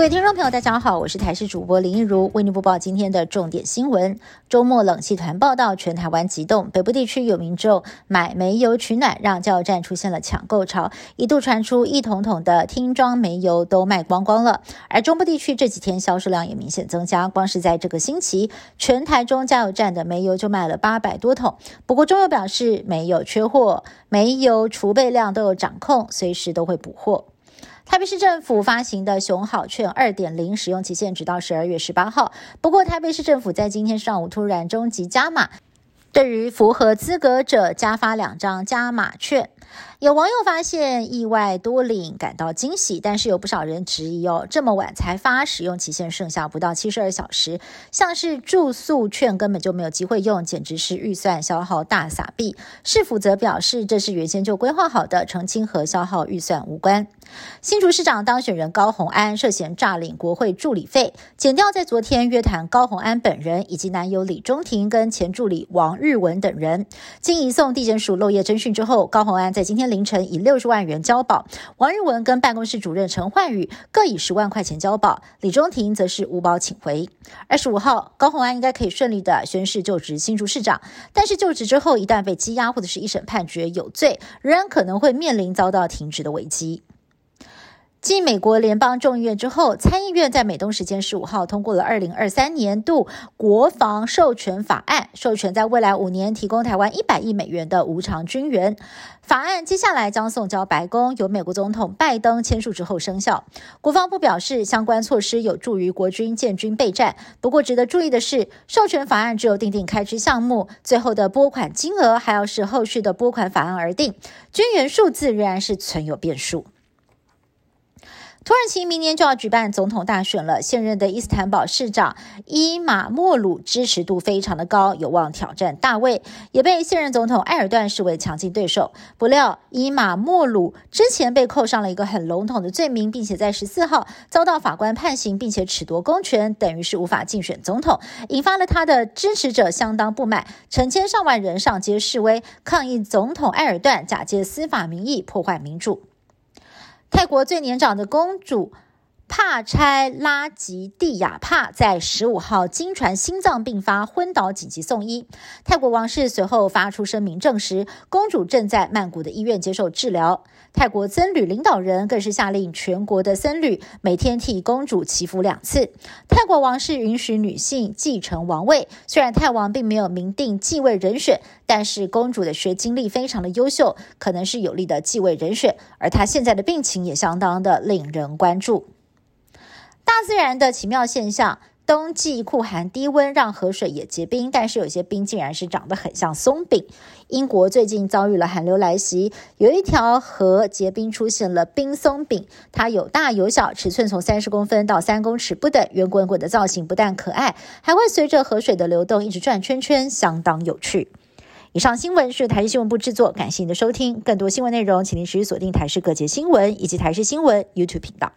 各位听众朋友，大家好，我是台视主播林一如，为您播报今天的重点新闻。周末冷气团报道，全台湾急冻，北部地区有民众买煤油取暖，让加油站出现了抢购潮，一度传出一桶桶的听装煤油都卖光光了。而中部地区这几天销售量也明显增加，光是在这个星期，全台中加油站的煤油就卖了八百多桶。不过中油表示没有缺货，煤油储备量都有掌控，随时都会补货。台北市政府发行的熊好券二点零使用期限直到十二月十八号。不过，台北市政府在今天上午突然终极加码，对于符合资格者加发两张加码券。有网友发现意外多领，感到惊喜，但是有不少人质疑哦，这么晚才发，使用期限剩下不到七十二小时，像是住宿券根本就没有机会用，简直是预算消耗大撒币。市府则表示，这是原先就规划好的，澄清和消耗预算无关。新竹市长当选人高虹安涉嫌诈领国会助理费，检调在昨天约谈高虹安本人以及男友李中庭跟前助理王日文等人，经移送地检署漏夜侦讯之后，高虹安在今天。凌晨以六十万元交保，王日文跟办公室主任陈焕宇各以十万块钱交保，李中庭则是无保请回。二十五号，高鸿安应该可以顺利的宣誓就职新竹市长，但是就职之后，一旦被羁押或者是一审判决有罪，仍然可能会面临遭到停职的危机。继美国联邦众议院之后，参议院在美东时间十五号通过了二零二三年度国防授权法案，授权在未来五年提供台湾一百亿美元的无偿军援。法案接下来将送交白宫，由美国总统拜登签署之后生效。国防部表示，相关措施有助于国军建军备战。不过，值得注意的是，授权法案只有定定开支项目，最后的拨款金额还要视后续的拨款法案而定，军援数字仍然是存有变数。土耳其明年就要举办总统大选了，现任的伊斯坦堡市长伊马莫鲁支持度非常的高，有望挑战大卫，也被现任总统埃尔段视为强劲对手。不料伊马莫鲁之前被扣上了一个很笼统的罪名，并且在十四号遭到法官判刑，并且褫夺公权，等于是无法竞选总统，引发了他的支持者相当不满，成千上万人上街示威，抗议总统埃尔段假借司法名义破坏民主。泰国最年长的公主帕差拉吉蒂亚帕在十五号经传心脏病发昏倒，紧急送医。泰国王室随后发出声明证实，公主正在曼谷的医院接受治疗。泰国僧侣领导人更是下令全国的僧侣每天替公主祈福两次。泰国王室允许女性继承王位，虽然泰王并没有明定继位人选。但是公主的学经历非常的优秀，可能是有利的继位人选，而她现在的病情也相当的令人关注。大自然的奇妙现象，冬季酷寒低温让河水也结冰，但是有些冰竟然是长得很像松饼。英国最近遭遇了寒流来袭，有一条河结冰出现了冰松饼，它有大有小，尺寸从三十公分到三公尺不等，圆滚滚的造型不但可爱，还会随着河水的流动一直转圈圈，相当有趣。以上新闻是台视新闻部制作，感谢您的收听。更多新闻内容，请您持续锁定台视各节新闻以及台视新闻 YouTube 频道。